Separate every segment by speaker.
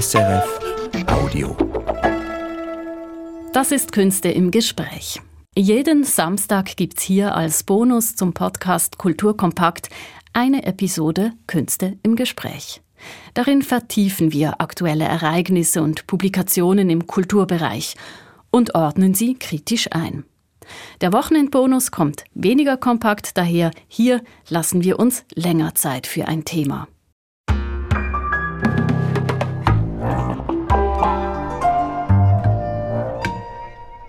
Speaker 1: SRF Audio.
Speaker 2: Das ist Künste im Gespräch. Jeden Samstag gibt's hier als Bonus zum Podcast Kulturkompakt eine Episode Künste im Gespräch. Darin vertiefen wir aktuelle Ereignisse und Publikationen im Kulturbereich und ordnen sie kritisch ein. Der Wochenendbonus kommt weniger kompakt daher. Hier lassen wir uns länger Zeit für ein Thema.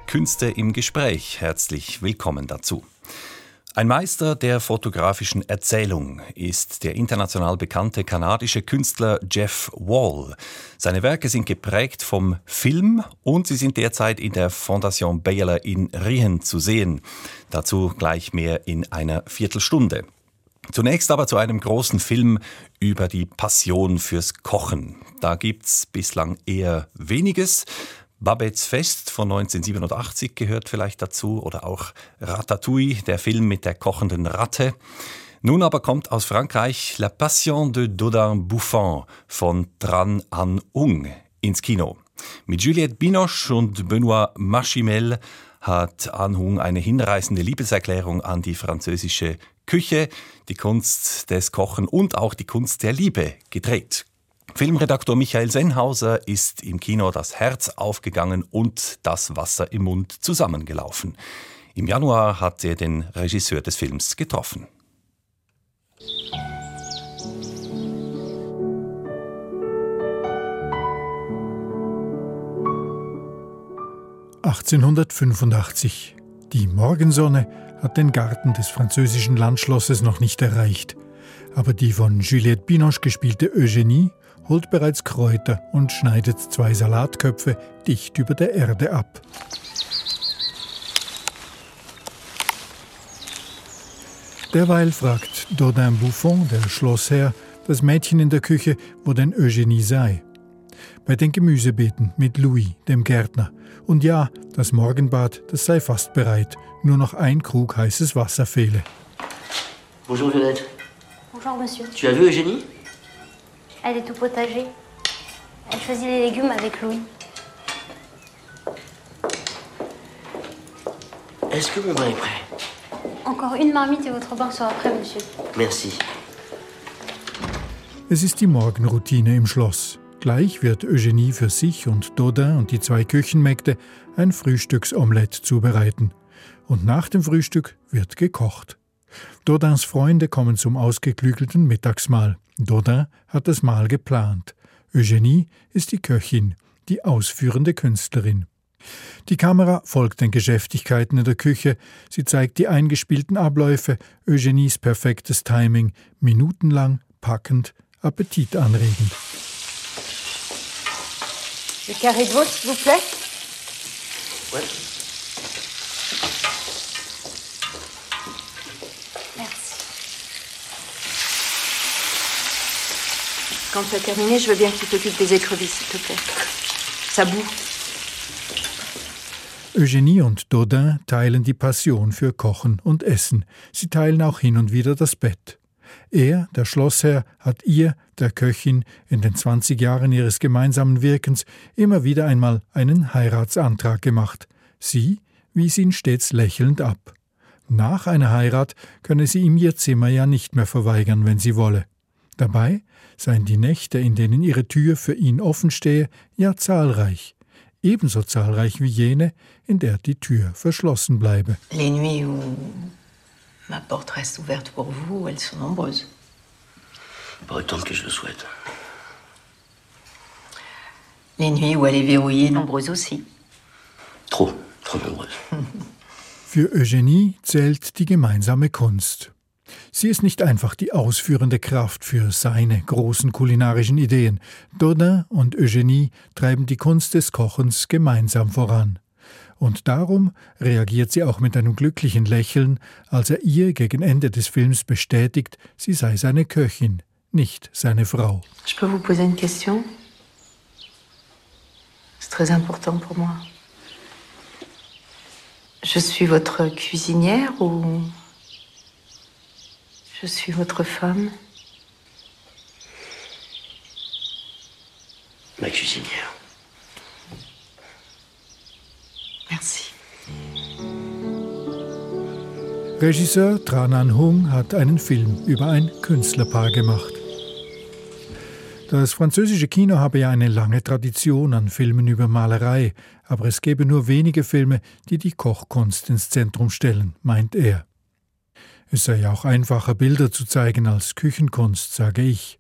Speaker 3: Künste im Gespräch. Herzlich willkommen dazu. Ein Meister der fotografischen Erzählung ist der international bekannte kanadische Künstler Jeff Wall. Seine Werke sind geprägt vom Film und sie sind derzeit in der Fondation Baylor in Rien zu sehen. Dazu gleich mehr in einer Viertelstunde. Zunächst aber zu einem großen Film über die Passion fürs Kochen. Da gibt's bislang eher weniges. Babets Fest von 1987 gehört vielleicht dazu oder auch Ratatouille, der Film mit der kochenden Ratte. Nun aber kommt aus Frankreich La Passion de Dodin Buffon von Tran An Ung ins Kino. Mit Juliette Binoche und Benoît Machimel hat An Hung eine hinreißende Liebeserklärung an die französische Küche, die Kunst des Kochen und auch die Kunst der Liebe gedreht. Filmredaktor Michael Sennhauser ist im Kino das Herz aufgegangen und das Wasser im Mund zusammengelaufen. Im Januar hat er den Regisseur des Films getroffen.
Speaker 4: (1885). Die Morgensonne hat den Garten des französischen Landschlosses noch nicht erreicht, aber die von Juliette Binoche gespielte Eugenie holt bereits Kräuter und schneidet zwei Salatköpfe dicht über der Erde ab. Derweil fragt Dodin Buffon, der Schlossherr, das Mädchen in der Küche, wo denn Eugenie sei. Bei den Gemüsebeeten mit Louis, dem Gärtner. Und ja, das Morgenbad, das sei fast bereit. Nur noch ein Krug heißes Wasser fehle.
Speaker 5: Bonjour Violette.
Speaker 6: Bonjour monsieur.
Speaker 5: Tu as vu Eugénie
Speaker 6: Elle est au potager. Elle choisit les légumes avec Louis.
Speaker 5: Est-ce que mon bain est prêt
Speaker 6: Encore une marmite et votre bain sera prêt, monsieur.
Speaker 5: Merci.
Speaker 4: Es ist die Morgenroutine im Schloss. Gleich wird Eugenie für sich und Dodin und die zwei Küchenmägde ein Frühstücksomelett zubereiten. Und nach dem Frühstück wird gekocht. Dodins Freunde kommen zum ausgeklügelten Mittagsmahl. Dodin hat das Mahl geplant. Eugenie ist die Köchin, die ausführende Künstlerin. Die Kamera folgt den Geschäftigkeiten in der Küche, sie zeigt die eingespielten Abläufe, Eugenies perfektes Timing, minutenlang, packend, appetitanregend.
Speaker 7: Le carré de s'il vous plaît
Speaker 5: Ouais.
Speaker 6: Merci.
Speaker 7: Quand tu as terminé, je veux bien que tu t'occupes des écrevisses, s'il te plaît. Ça boue.
Speaker 4: Eugenie und Dodin teilen die Passion für Kochen und Essen. Sie teilen auch hin und wieder das Bett. Er, der Schlossherr, hat ihr, der Köchin, in den 20 Jahren ihres gemeinsamen Wirkens immer wieder einmal einen Heiratsantrag gemacht. Sie wies ihn stets lächelnd ab. Nach einer Heirat könne sie ihm ihr Zimmer ja nicht mehr verweigern, wenn sie wolle. Dabei seien die Nächte, in denen ihre Tür für ihn offen stehe, ja zahlreich, ebenso zahlreich wie jene, in der die Tür verschlossen bleibe.
Speaker 8: Les nuits où ma porte reste ouverte pour vous, elles sont nombreuses.
Speaker 5: Pas autant que je le souhaite.
Speaker 8: Les nuits où elle est verrouillée, nombreuses aussi.
Speaker 5: Trop, trop nombreuses.
Speaker 4: Für Eugenie zählt die gemeinsame Kunst. Sie ist nicht einfach die ausführende Kraft für seine großen kulinarischen Ideen. Dodin und Eugenie treiben die Kunst des Kochens gemeinsam voran. Und darum reagiert sie auch mit einem glücklichen Lächeln, als er ihr gegen Ende des Films bestätigt, sie sei seine Köchin, nicht seine Frau.
Speaker 8: Je peux vous poser une question C'est très important pour moi. Je suis votre cuisinière ou je suis votre femme
Speaker 5: Ma cuisinière.
Speaker 8: Merci.
Speaker 4: Regisseur Tran An Hung hat einen Film über ein Künstlerpaar gemacht. Das französische Kino habe ja eine lange Tradition an Filmen über Malerei, aber es gäbe nur wenige Filme, die die Kochkunst ins Zentrum stellen, meint er. Es sei auch einfacher, Bilder zu zeigen als Küchenkunst, sage ich.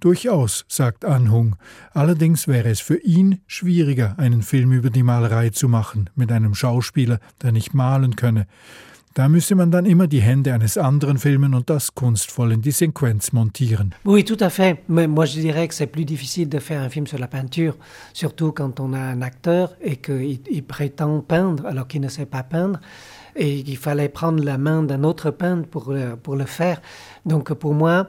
Speaker 4: Durchaus, sagt Anhung. Allerdings wäre es für ihn schwieriger, einen Film über die Malerei zu machen, mit einem Schauspieler, der nicht malen könne. Da müsse man dann immer die Hände eines anderen filmen und das kunstvoll in die Sequenz montieren.
Speaker 9: Oui, tout à fait. Mais moi, je dirais que c'est plus difficile de faire un film sur la peinture, surtout quand on a un acteur et qu'il prétend peindre alors qu'il ne sait pas peindre et qu'il fallait prendre la main d'un autre peintre pour, pour le faire. Donc pour moi,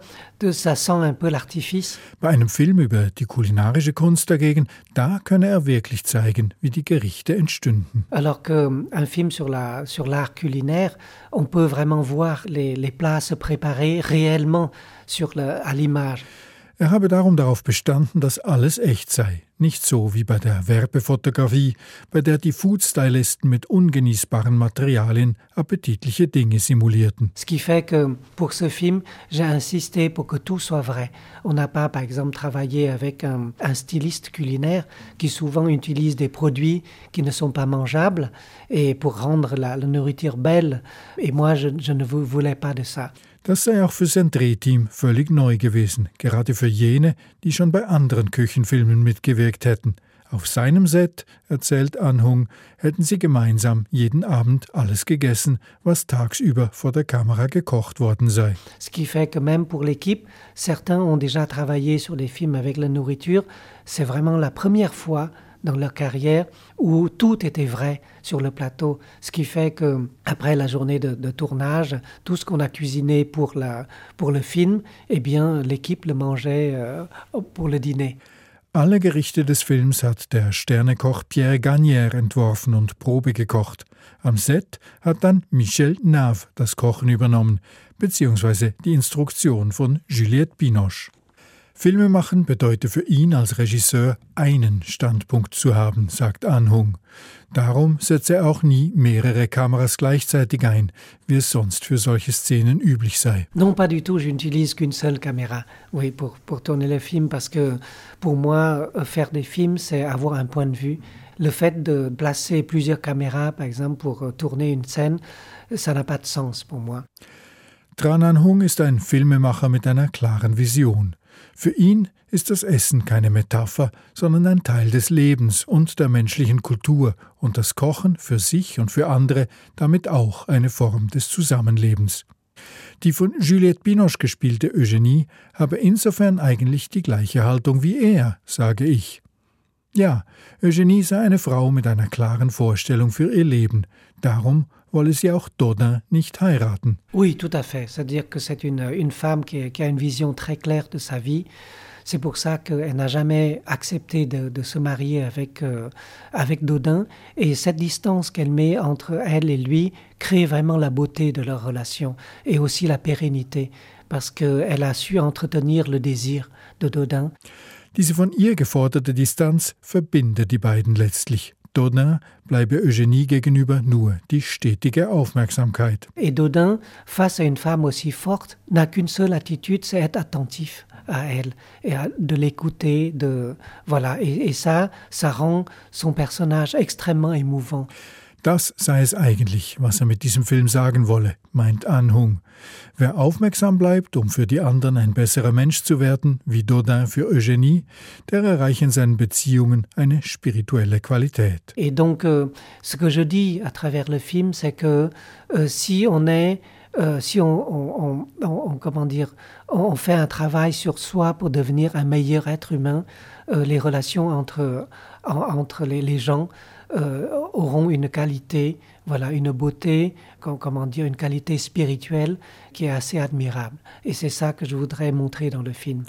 Speaker 9: ça sent un peu l'artifice.
Speaker 4: Bei einem Film über die kulinarische Kunst dagegen, da könne er wirklich zeigen, wie die Gerichte entstünden.
Speaker 9: Alors qu'un film sur la sur l'art culinaire, on peut vraiment voir les, les plats se préparer réellement sur le, à l'image.
Speaker 4: Er habe darum darauf bestanden, dass alles echt sei, nicht so wie bei der Werbefotografie, bei der die Foodstylisten mit ungenießbaren Materialien appetitliche Dinge simulierten.
Speaker 9: Ce qui fait que pour ce film, j'ai insisté pour que tout soit vrai. On n'a pas, par exemple, travaillé avec un, un, styliste culinaire qui souvent utilise des produits qui ne sont pas mangeables et pour rendre la, la nourriture belle. Et moi, je, je ne voulais pas de ça.
Speaker 4: Das sei auch für sein Drehteam völlig neu gewesen, gerade für jene, die schon bei anderen Küchenfilmen mitgewirkt hätten. Auf seinem Set, erzählt Anhung, hätten sie gemeinsam jeden Abend alles gegessen, was tagsüber vor der Kamera gekocht worden sei.
Speaker 9: Ce qui fait que même pour l'équipe, certains ont déjà travaillé sur des films avec la nourriture. C'est vraiment la première fois dans leur carrière où tout était vrai sur le plateau, ce qui fait que après la journée de, tournage, tout ce qu'on a cuisiné pour, le film, eh bien l'équipe le mangeait euh, pour le dîner.
Speaker 4: Alle Gerichte des Films hat der Sternekoch Pierre Gagnère entworfen und Probe gekocht. Am Set hat dann Michel Nave das Kochen übernommen, beziehungsweise die Instruktion von Juliette Binoche. Filmemachen bedeutet für ihn als Regisseur einen Standpunkt zu haben, sagt Anhung. Darum setzt er auch nie mehrere Kameras gleichzeitig ein, wie es sonst für solche Szenen üblich sei.
Speaker 9: Non, pas du tout. Je n'utilise qu'une seule caméra, oui, pour, pour tourner les films, parce que pour moi, faire des films, c'est avoir un point de vue. Le fait de placer plusieurs caméras, par exemple, pour tourner une scène, ça n'a pas de sens pour moi.
Speaker 4: Tran Anh Hung ist ein Filmemacher mit einer klaren Vision. Für ihn ist das Essen keine Metapher, sondern ein Teil des Lebens und der menschlichen Kultur und das Kochen für sich und für andere damit auch eine Form des Zusammenlebens. Die von Juliette Binoche gespielte Eugenie habe insofern eigentlich die gleiche Haltung wie er, sage ich. Ja, Eugenie sei eine Frau mit einer klaren Vorstellung für ihr Leben, darum wolle sie auch Dodin nicht heiraten.
Speaker 9: Oui, tout à fait. C'est-à-dire que c'est une, une femme qui, qui, a une vision très claire de sa vie. C'est pour ça qu'elle n'a jamais accepté de, de, se marier avec, euh, avec Dodin. Et cette distance qu'elle met entre elle et lui crée vraiment la beauté de leur relation et aussi la pérennité, parce qu'elle a su entretenir le désir de Dodin.
Speaker 4: Diese von ihr geforderte Distanz verbindet die beiden letztlich. Dodin bleibe Eugénie gegenüber nur die stetige Aufmerksamkeit.
Speaker 9: Et Dodin, face à une femme aussi forte, n'a qu'une seule attitude, c'est être attentif à elle et à, de l'écouter, de voilà. Et, et ça, ça rend son personnage extrêmement émouvant.
Speaker 4: Das sei es eigentlich, was er mit diesem Film sagen wolle, meint Anhung. Wer aufmerksam bleibt, um für die anderen ein besserer Mensch zu werden, wie Dodin für Eugénie, der erreicht in seinen Beziehungen eine spirituelle Qualität.
Speaker 9: Et donc, euh, ce que je dis à travers le film, c'est que euh, si on est euh, si on, on, on, comment dire, on fait un travail sur soi pour devenir un meilleur être humain, euh, les relations entre, en, entre les, les gens euh, auront une qualité, voilà, une beauté, comment dire, une qualité spirituelle qui est assez admirable. Et c'est ça que je voudrais montrer dans le film.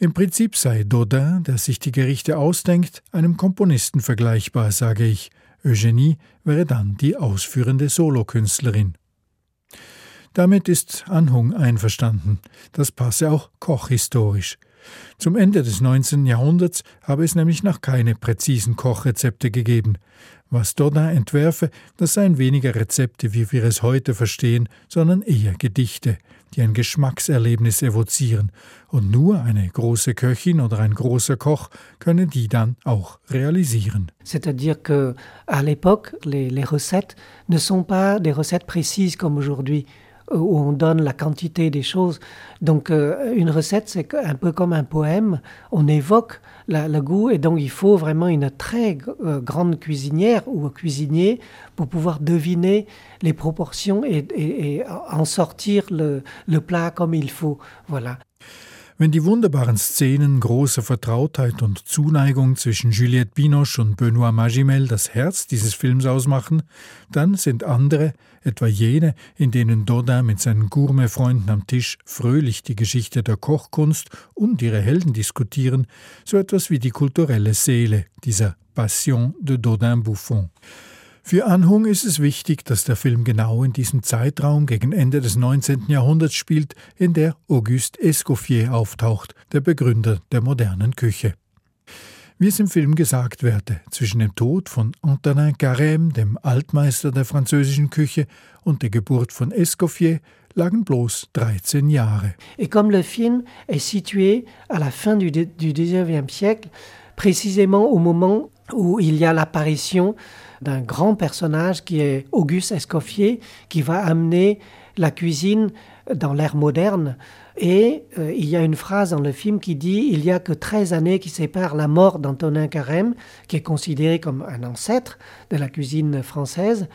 Speaker 4: Im Prinzip sei Dodin, der sich die Gerichte ausdenkt, einem Komponisten vergleichbar, sage ich. Eugenie wäre dann die ausführende Solokünstlerin. Damit ist Anhung einverstanden. Das passe auch kochhistorisch. Zum Ende des 19. Jahrhunderts habe es nämlich noch keine präzisen Kochrezepte gegeben. Was Dodin entwerfe, das seien weniger Rezepte, wie wir es heute verstehen, sondern eher Gedichte, die ein Geschmackserlebnis evozieren, und nur eine große Köchin oder ein großer Koch könne die dann auch realisieren.
Speaker 9: C'est-à-dire que à l'époque, les, les recettes ne sont pas des recettes précises comme aujourd'hui. Où on donne la quantité des choses. Donc euh, une recette, c'est un peu comme un poème, on évoque la, le goût et donc il faut vraiment une très euh, grande cuisinière ou cuisinier pour pouvoir deviner les proportions et, et, et en sortir le, le plat comme il faut. Voilà.
Speaker 4: Wenn die wunderbaren Szenen großer Vertrautheit und Zuneigung zwischen Juliette Binoche und Benoît Magimel das Herz dieses Films ausmachen, dann sind andere, etwa jene, in denen Dodin mit seinen Gourmet-Freunden am Tisch fröhlich die Geschichte der Kochkunst und ihre Helden diskutieren, so etwas wie die kulturelle Seele dieser Passion de Dodin Buffon. Für Anhung ist es wichtig, dass der Film genau in diesem Zeitraum gegen Ende des 19. Jahrhunderts spielt, in der Auguste Escoffier auftaucht, der Begründer der modernen Küche. Wie es im Film gesagt werde, zwischen dem Tod von Antonin Carême, dem Altmeister der französischen Küche, und der Geburt von Escoffier lagen bloß 13 Jahre.
Speaker 9: Et comme le film est situé à la fin du, du 19e siècle, précisément au moment où il y a l'apparition d'un grand personnage qui est Auguste Escoffier, qui va amener la cuisine dans l'ère moderne. Et euh, il y a une phrase dans le film qui dit Il n'y a que 13 années qui séparent la mort d'Antonin Carême, qui est considéré comme un ancêtre de la cuisine française.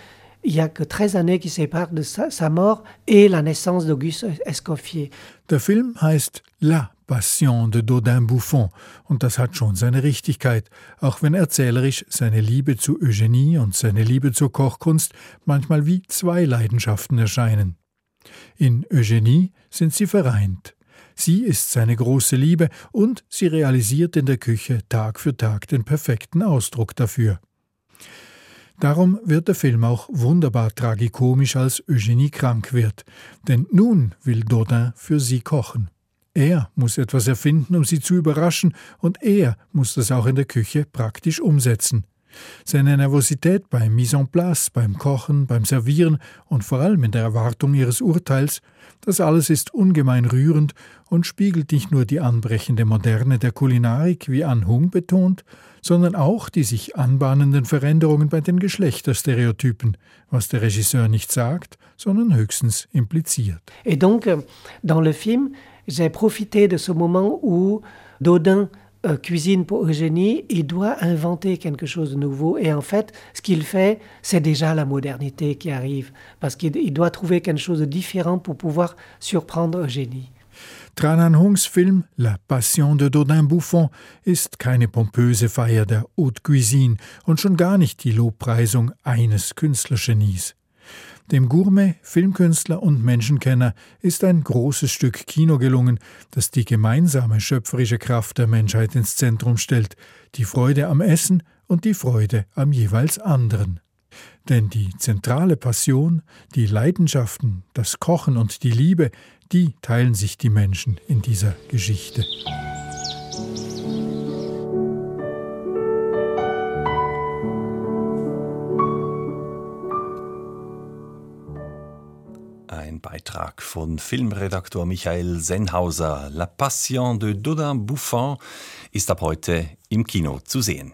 Speaker 9: Il n'y a que 13 années qui séparent de sa, mort et la naissance d'Auguste Escoffier.
Speaker 4: Der Film heißt La Passion de Dodin Buffon und das hat schon seine Richtigkeit, auch wenn erzählerisch seine Liebe zu Eugenie und seine Liebe zur Kochkunst manchmal wie zwei Leidenschaften erscheinen. In Eugenie sind sie vereint. Sie ist seine große Liebe und sie realisiert in der Küche Tag für Tag den perfekten Ausdruck dafür. Darum wird der Film auch wunderbar tragikomisch, als Eugenie krank wird, denn nun will Dodin für sie kochen. Er muss etwas erfinden, um sie zu überraschen, und er muss das auch in der Küche praktisch umsetzen. Seine Nervosität beim Mise en place, beim Kochen, beim Servieren und vor allem in der Erwartung ihres Urteils, das alles ist ungemein rührend und spiegelt nicht nur die anbrechende Moderne der Kulinarik, wie An Hung betont, sondern auch die sich anbahnenden Veränderungen bei den Geschlechterstereotypen, was der Regisseur nicht sagt, sondern höchstens impliziert.
Speaker 9: Et donc, dans le film, j'ai profité de ce moment où Dodin euh, cuisine pour Eugénie, il doit inventer quelque chose de nouveau. Et en fait, ce qu'il fait, c'est déjà la modernité qui arrive, parce qu'il doit trouver quelque chose de différent pour pouvoir surprendre Eugénie.
Speaker 4: Tranan Hungs Film La Passion de Dodin Buffon ist keine pompöse Feier der Haute Cuisine und schon gar nicht die Lobpreisung eines Künstlergenies. Dem Gourmet, Filmkünstler und Menschenkenner ist ein großes Stück Kino gelungen, das die gemeinsame schöpferische Kraft der Menschheit ins Zentrum stellt, die Freude am Essen und die Freude am jeweils anderen. Denn die zentrale Passion, die Leidenschaften, das Kochen und die Liebe, die teilen sich die Menschen in dieser Geschichte.
Speaker 3: Ein Beitrag von Filmredaktor Michael Senhauser. La Passion de Dodin Buffon ist ab heute im Kino zu sehen.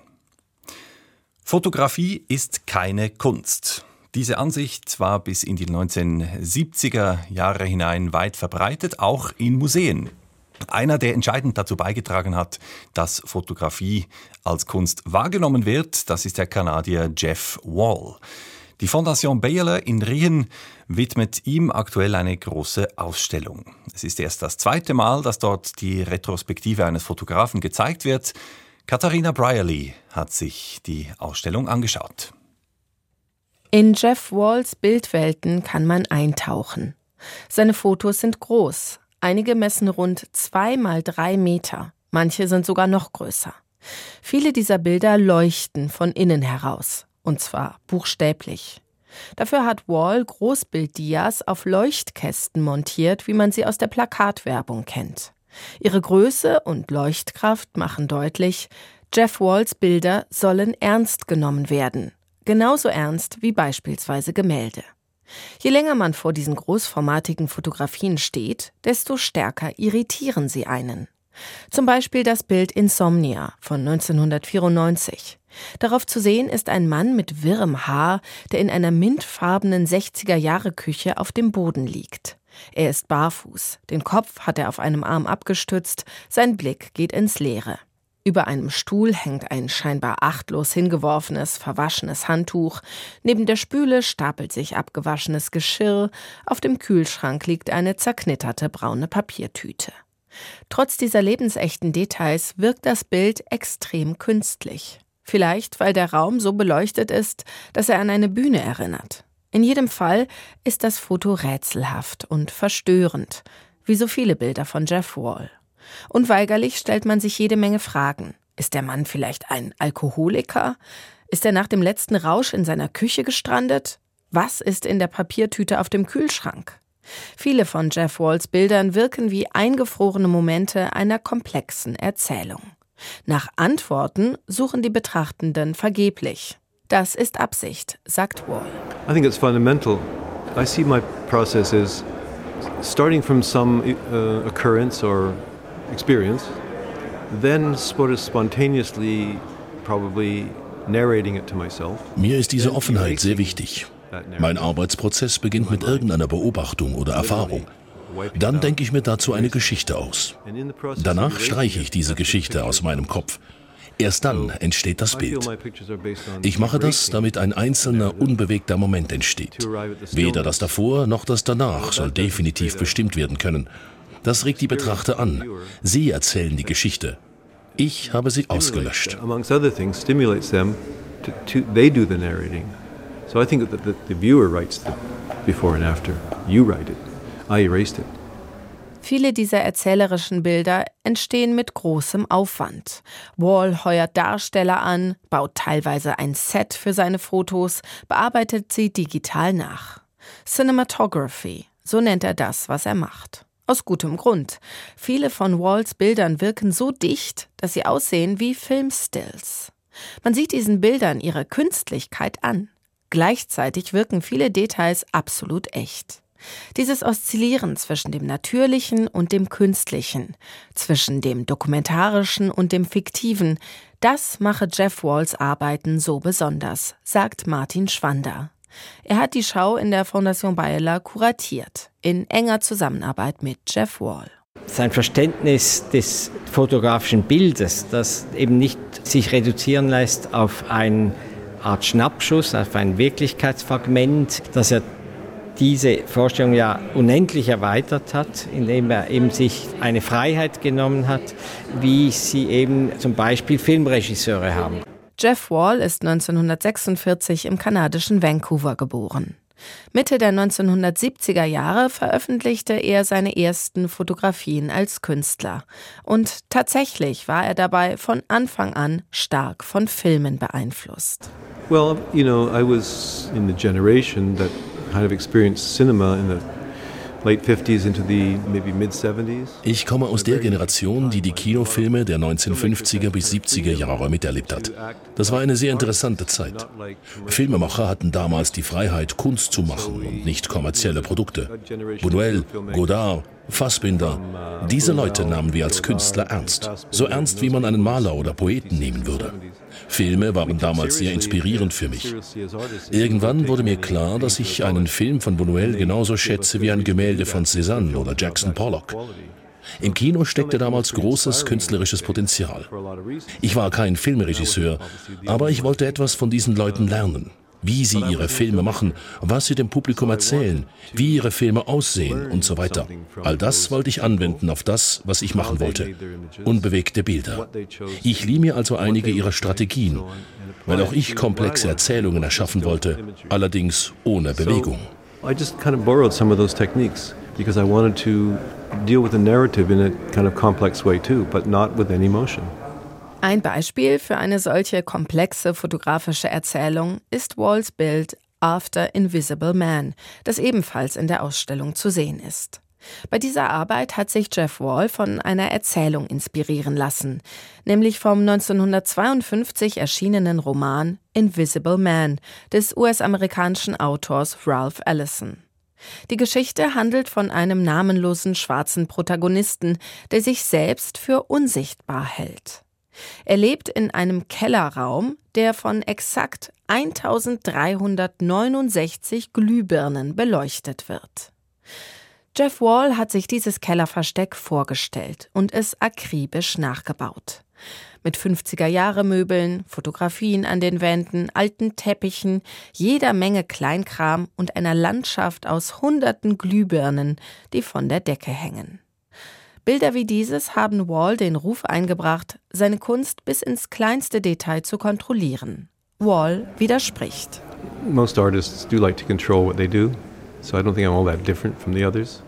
Speaker 3: Fotografie ist keine Kunst. Diese Ansicht war bis in die 1970er Jahre hinein weit verbreitet, auch in Museen. Einer, der entscheidend dazu beigetragen hat, dass Fotografie als Kunst wahrgenommen wird, das ist der Kanadier Jeff Wall. Die Fondation Bayerler in Rien widmet ihm aktuell eine große Ausstellung. Es ist erst das zweite Mal, dass dort die Retrospektive eines Fotografen gezeigt wird. Katharina Brierly hat sich die Ausstellung angeschaut.
Speaker 10: In Jeff Walls Bildwelten kann man eintauchen. Seine Fotos sind groß. Einige messen rund zwei mal drei Meter. Manche sind sogar noch größer. Viele dieser Bilder leuchten von innen heraus. Und zwar buchstäblich. Dafür hat Wall Großbilddias auf Leuchtkästen montiert, wie man sie aus der Plakatwerbung kennt. Ihre Größe und Leuchtkraft machen deutlich, Jeff Walls Bilder sollen ernst genommen werden, genauso ernst wie beispielsweise Gemälde. Je länger man vor diesen großformatigen Fotografien steht, desto stärker irritieren sie einen. Zum Beispiel das Bild Insomnia von 1994. Darauf zu sehen ist ein Mann mit wirrem Haar, der in einer mintfarbenen 60er-Jahre-Küche auf dem Boden liegt. Er ist barfuß, den Kopf hat er auf einem Arm abgestützt, sein Blick geht ins Leere. Über einem Stuhl hängt ein scheinbar achtlos hingeworfenes, verwaschenes Handtuch, neben der Spüle stapelt sich abgewaschenes Geschirr, auf dem Kühlschrank liegt eine zerknitterte braune Papiertüte. Trotz dieser lebensechten Details wirkt das Bild extrem künstlich. Vielleicht, weil der Raum so beleuchtet ist, dass er an eine Bühne erinnert. In jedem Fall ist das Foto rätselhaft und verstörend, wie so viele Bilder von Jeff Wall. Unweigerlich stellt man sich jede Menge Fragen. Ist der Mann vielleicht ein Alkoholiker? Ist er nach dem letzten Rausch in seiner Küche gestrandet? Was ist in der Papiertüte auf dem Kühlschrank? Viele von Jeff Walls Bildern wirken wie eingefrorene Momente einer komplexen Erzählung. Nach Antworten suchen die Betrachtenden vergeblich. Das ist Absicht, sagt Wall.
Speaker 11: I think it's fundamental. I see my process as starting from some uh, occurrence or experience, then sort of spontaneously probably narrating it to myself.
Speaker 1: Mir ist diese Offenheit sehr wichtig. Mein Arbeitsprozess beginnt mit irgendeiner Beobachtung oder Erfahrung. Dann denke ich mir dazu eine Geschichte aus. Danach streiche ich diese Geschichte aus meinem Kopf. Erst dann entsteht das Bild. Ich mache das, damit ein einzelner, unbewegter Moment entsteht. Weder das davor noch das danach soll definitiv bestimmt werden können. Das regt die Betrachter an. Sie erzählen die Geschichte. Ich habe sie ausgelöscht.
Speaker 11: So I think that the viewer writes the before and after. You write it. I erased it.
Speaker 10: Viele dieser erzählerischen Bilder entstehen mit großem Aufwand. Wall heuert Darsteller an, baut teilweise ein Set für seine Fotos, bearbeitet sie digital nach. Cinematography, so nennt er das, was er macht. Aus gutem Grund. Viele von Walls Bildern wirken so dicht, dass sie aussehen wie Filmstills. Man sieht diesen Bildern ihre Künstlichkeit an. Gleichzeitig wirken viele Details absolut echt. Dieses Oszillieren zwischen dem Natürlichen und dem Künstlichen, zwischen dem Dokumentarischen und dem Fiktiven, das mache Jeff Walls Arbeiten so besonders, sagt Martin Schwander. Er hat die Schau in der Fondation Bayer kuratiert, in enger Zusammenarbeit mit Jeff Wall.
Speaker 12: Sein Verständnis des fotografischen Bildes, das eben nicht sich reduzieren lässt auf ein Art Schnappschuss, auf ein Wirklichkeitsfragment, dass er diese Vorstellung ja unendlich erweitert hat, indem er eben sich eine Freiheit genommen hat, wie sie eben zum Beispiel Filmregisseure haben.
Speaker 10: Jeff Wall ist 1946 im kanadischen Vancouver geboren. Mitte der 1970er Jahre veröffentlichte er seine ersten Fotografien als Künstler. Und tatsächlich war er dabei von Anfang an stark von Filmen beeinflusst.
Speaker 11: Well, you know, I was in the generation that
Speaker 1: ich komme aus der Generation, die die Kinofilme der 1950er bis 70er Jahre miterlebt hat. Das war eine sehr interessante Zeit. Filmemacher hatten damals die Freiheit, Kunst zu machen und nicht kommerzielle Produkte. Buñuel, Godard, Fassbinder, diese Leute nahmen wir als Künstler ernst. So ernst, wie man einen Maler oder Poeten nehmen würde. Filme waren damals sehr inspirierend für mich. Irgendwann wurde mir klar, dass ich einen Film von Buñuel genauso schätze wie ein Gemälde von Cézanne oder Jackson Pollock. Im Kino steckte damals großes künstlerisches Potenzial. Ich war kein Filmregisseur, aber ich wollte etwas von diesen Leuten lernen wie sie ihre Filme machen, was sie dem Publikum erzählen, wie ihre Filme aussehen und so weiter. All das wollte ich anwenden auf das, was ich machen wollte. Unbewegte Bilder. Ich lieh mir also einige ihrer Strategien, weil auch ich komplexe Erzählungen erschaffen wollte, allerdings ohne Bewegung. I just kind of borrowed some of those techniques because I wanted to deal with the narrative in a kind of complex way too, but not with any motion.
Speaker 10: Ein Beispiel für eine solche komplexe fotografische Erzählung ist Walls Bild After Invisible Man, das ebenfalls in der Ausstellung zu sehen ist. Bei dieser Arbeit hat sich Jeff Wall von einer Erzählung inspirieren lassen, nämlich vom 1952 erschienenen Roman Invisible Man des US-amerikanischen Autors Ralph Ellison. Die Geschichte handelt von einem namenlosen schwarzen Protagonisten, der sich selbst für unsichtbar hält. Er lebt in einem Kellerraum, der von exakt 1369 Glühbirnen beleuchtet wird. Jeff Wall hat sich dieses Kellerversteck vorgestellt und es akribisch nachgebaut. Mit 50er-Jahre-Möbeln, Fotografien an den Wänden, alten Teppichen, jeder Menge Kleinkram und einer Landschaft aus hunderten Glühbirnen, die von der Decke hängen. Bilder wie dieses haben Wall den Ruf eingebracht, seine Kunst bis ins kleinste Detail zu kontrollieren. Wall widerspricht.
Speaker 11: Most artists do like to control what they do, so I don't think I'm all that different from the others.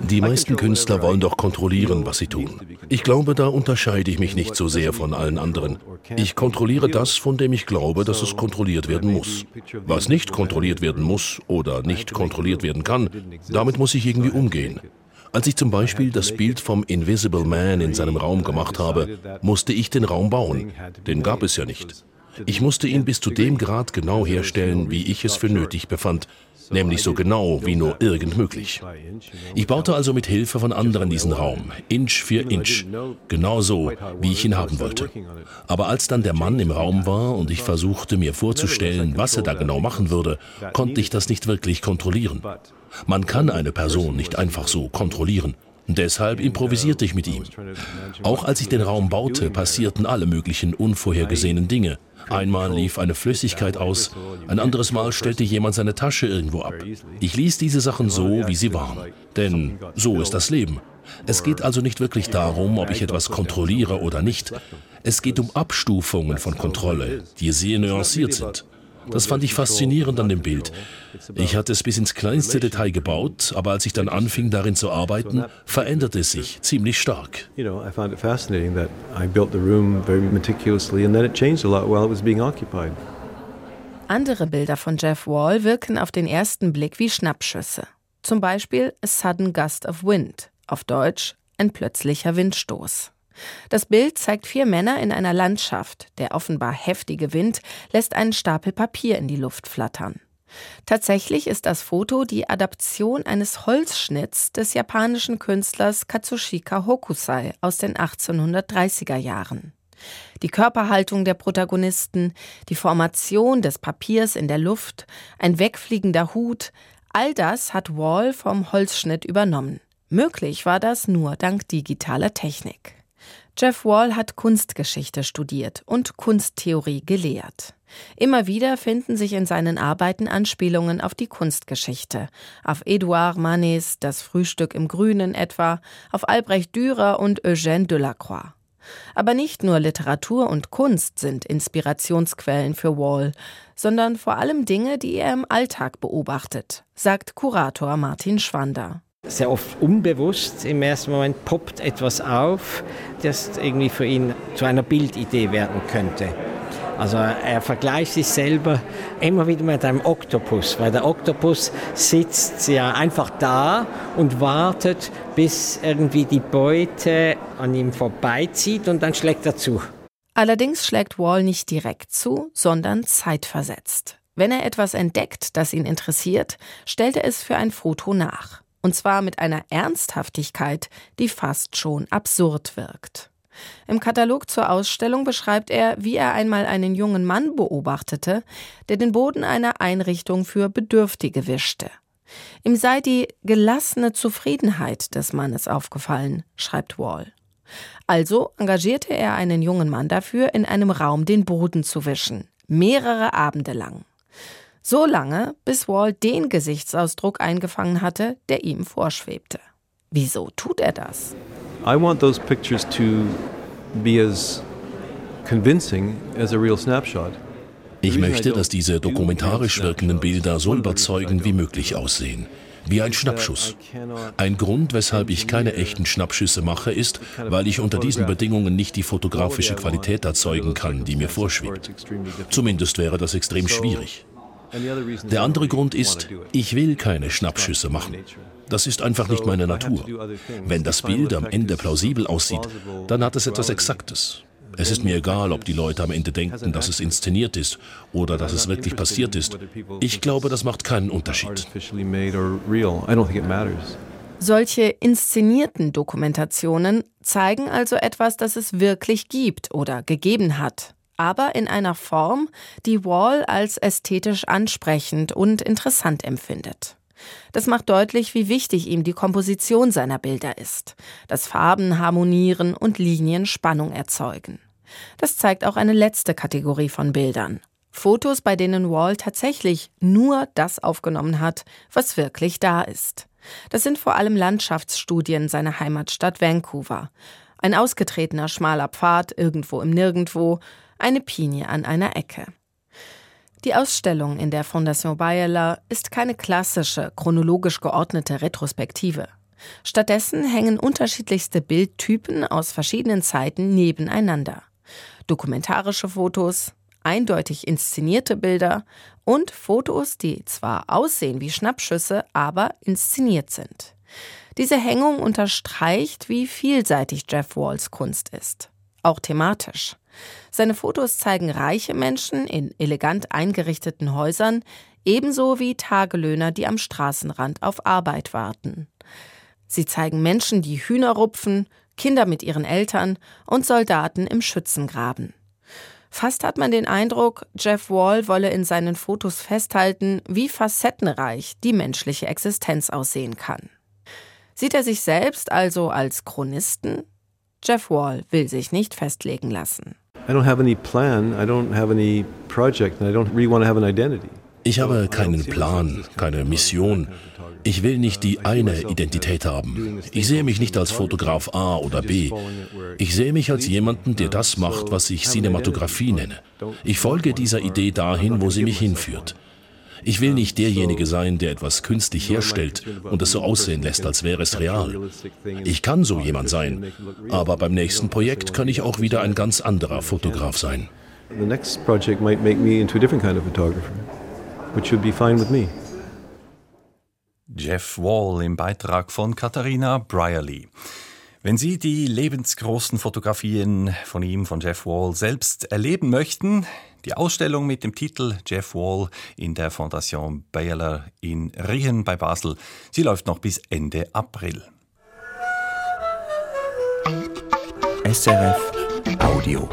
Speaker 1: Die meisten Künstler wollen doch kontrollieren, was sie tun. Ich glaube, da unterscheide ich mich nicht so sehr von allen anderen. Ich kontrolliere das, von dem ich glaube, dass es kontrolliert werden muss. Was nicht kontrolliert werden muss oder nicht kontrolliert werden kann, damit muss ich irgendwie umgehen. Als ich zum Beispiel das Bild vom Invisible Man in seinem Raum gemacht habe, musste ich den Raum bauen. Den gab es ja nicht. Ich musste ihn bis zu dem Grad genau herstellen, wie ich es für nötig befand, nämlich so genau wie nur irgend möglich. Ich baute also mit Hilfe von anderen diesen Raum, Inch für Inch, genau so, wie ich ihn haben wollte. Aber als dann der Mann im Raum war und ich versuchte mir vorzustellen, was er da genau machen würde, konnte ich das nicht wirklich kontrollieren. Man kann eine Person nicht einfach so kontrollieren. Deshalb improvisierte ich mit ihm. Auch als ich den Raum baute, passierten alle möglichen unvorhergesehenen Dinge. Einmal lief eine Flüssigkeit aus, ein anderes Mal stellte jemand seine Tasche irgendwo ab. Ich ließ diese Sachen so, wie sie waren. Denn so ist das Leben. Es geht also nicht wirklich darum, ob ich etwas kontrolliere oder nicht. Es geht um Abstufungen von Kontrolle, die sehr nuanciert sind. Das fand ich faszinierend an dem Bild. Ich hatte es bis ins kleinste Detail gebaut, aber als ich dann anfing, darin zu arbeiten, veränderte es sich ziemlich stark.
Speaker 10: Andere Bilder von Jeff Wall wirken auf den ersten Blick wie Schnappschüsse. Zum Beispiel A Sudden Gust of Wind, auf Deutsch ein plötzlicher Windstoß. Das Bild zeigt vier Männer in einer Landschaft. Der offenbar heftige Wind lässt einen Stapel Papier in die Luft flattern. Tatsächlich ist das Foto die Adaption eines Holzschnitts des japanischen Künstlers Katsushika Hokusai aus den 1830er Jahren. Die Körperhaltung der Protagonisten, die Formation des Papiers in der Luft, ein wegfliegender Hut, all das hat Wall vom Holzschnitt übernommen. Möglich war das nur dank digitaler Technik. Jeff Wall hat Kunstgeschichte studiert und Kunsttheorie gelehrt. Immer wieder finden sich in seinen Arbeiten Anspielungen auf die Kunstgeschichte, auf Edouard Manets Das Frühstück im Grünen etwa, auf Albrecht Dürer und Eugène Delacroix. Aber nicht nur Literatur und Kunst sind Inspirationsquellen für Wall, sondern vor allem Dinge, die er im Alltag beobachtet, sagt Kurator Martin Schwander
Speaker 12: sehr oft unbewusst im ersten Moment poppt etwas auf, das irgendwie für ihn zu einer Bildidee werden könnte. Also er vergleicht sich selber immer wieder mit einem Oktopus, weil der Oktopus sitzt ja einfach da und wartet, bis irgendwie die Beute an ihm vorbeizieht und dann schlägt er zu.
Speaker 10: Allerdings schlägt Wall nicht direkt zu, sondern zeitversetzt. Wenn er etwas entdeckt, das ihn interessiert, stellt er es für ein Foto nach. Und zwar mit einer Ernsthaftigkeit, die fast schon absurd wirkt. Im Katalog zur Ausstellung beschreibt er, wie er einmal einen jungen Mann beobachtete, der den Boden einer Einrichtung für Bedürftige wischte. Ihm sei die gelassene Zufriedenheit des Mannes aufgefallen, schreibt Wall. Also engagierte er einen jungen Mann dafür, in einem Raum den Boden zu wischen, mehrere Abende lang. So lange, bis Wall den Gesichtsausdruck eingefangen hatte, der ihm vorschwebte. Wieso tut er das?
Speaker 11: I want those pictures to be as convincing as a real snapshot.
Speaker 1: Ich möchte, dass diese dokumentarisch wirkenden Bilder so überzeugend wie möglich aussehen. Wie ein Schnappschuss. Ein Grund, weshalb ich keine echten Schnappschüsse mache, ist, weil ich unter diesen Bedingungen nicht die fotografische Qualität erzeugen kann, die mir vorschwebt. Zumindest wäre das extrem schwierig. Der andere Grund ist, ich will keine Schnappschüsse machen. Das ist einfach nicht meine Natur. Wenn das Bild am Ende plausibel aussieht, dann hat es etwas Exaktes. Es ist mir egal, ob die Leute am Ende denken, dass es inszeniert ist oder dass es wirklich passiert ist. Ich glaube, das macht keinen Unterschied.
Speaker 10: Solche inszenierten Dokumentationen zeigen also etwas, das es wirklich gibt oder gegeben hat, aber in einer Form, die Wall als ästhetisch ansprechend und interessant empfindet. Das macht deutlich, wie wichtig ihm die Komposition seiner Bilder ist, dass Farben harmonieren und Linien Spannung erzeugen. Das zeigt auch eine letzte Kategorie von Bildern. Fotos, bei denen Wall tatsächlich nur das aufgenommen hat, was wirklich da ist. Das sind vor allem Landschaftsstudien seiner Heimatstadt Vancouver. Ein ausgetretener schmaler Pfad irgendwo im Nirgendwo, eine Pinie an einer Ecke. Die Ausstellung in der Fondation Bayerler ist keine klassische, chronologisch geordnete Retrospektive. Stattdessen hängen unterschiedlichste Bildtypen aus verschiedenen Zeiten nebeneinander. Dokumentarische Fotos, eindeutig inszenierte Bilder und Fotos, die zwar aussehen wie Schnappschüsse, aber inszeniert sind. Diese Hängung unterstreicht, wie vielseitig Jeff Walls Kunst ist. Auch thematisch. Seine Fotos zeigen reiche Menschen in elegant eingerichteten Häusern, ebenso wie Tagelöhner, die am Straßenrand auf Arbeit warten. Sie zeigen Menschen, die Hühner rupfen, Kinder mit ihren Eltern und Soldaten im Schützengraben. Fast hat man den Eindruck, Jeff Wall wolle in seinen Fotos festhalten, wie facettenreich die menschliche Existenz aussehen kann. Sieht er sich selbst also als Chronisten? Jeff Wall will sich nicht festlegen lassen. I don't have any plan, I don't have any
Speaker 1: project, and I don't really want to have an identity. Ich habe keinen Plan, keine Mission. Ich will nicht die eine Identität haben. Ich sehe mich nicht als Fotograf A oder B. Ich sehe mich als jemanden, der das macht, was ich Cinematografie nenne. Ich folge dieser Idee dahin, wo sie mich hinführt. Ich will nicht derjenige sein, der etwas künstlich herstellt und es so aussehen lässt, als wäre es real. Ich kann so jemand sein, aber beim nächsten Projekt kann ich auch wieder ein ganz anderer Fotograf sein. The next project might make me into a different kind of photographer,
Speaker 3: which should be fine with me. Jeff Wall im Beitrag von Katharina Brierly. Wenn Sie die lebensgroßen Fotografien von ihm, von Jeff Wall, selbst erleben möchten, die Ausstellung mit dem Titel Jeff Wall in der Fondation Bayerler in Riehen bei Basel, sie läuft noch bis Ende April.
Speaker 13: SRF Audio.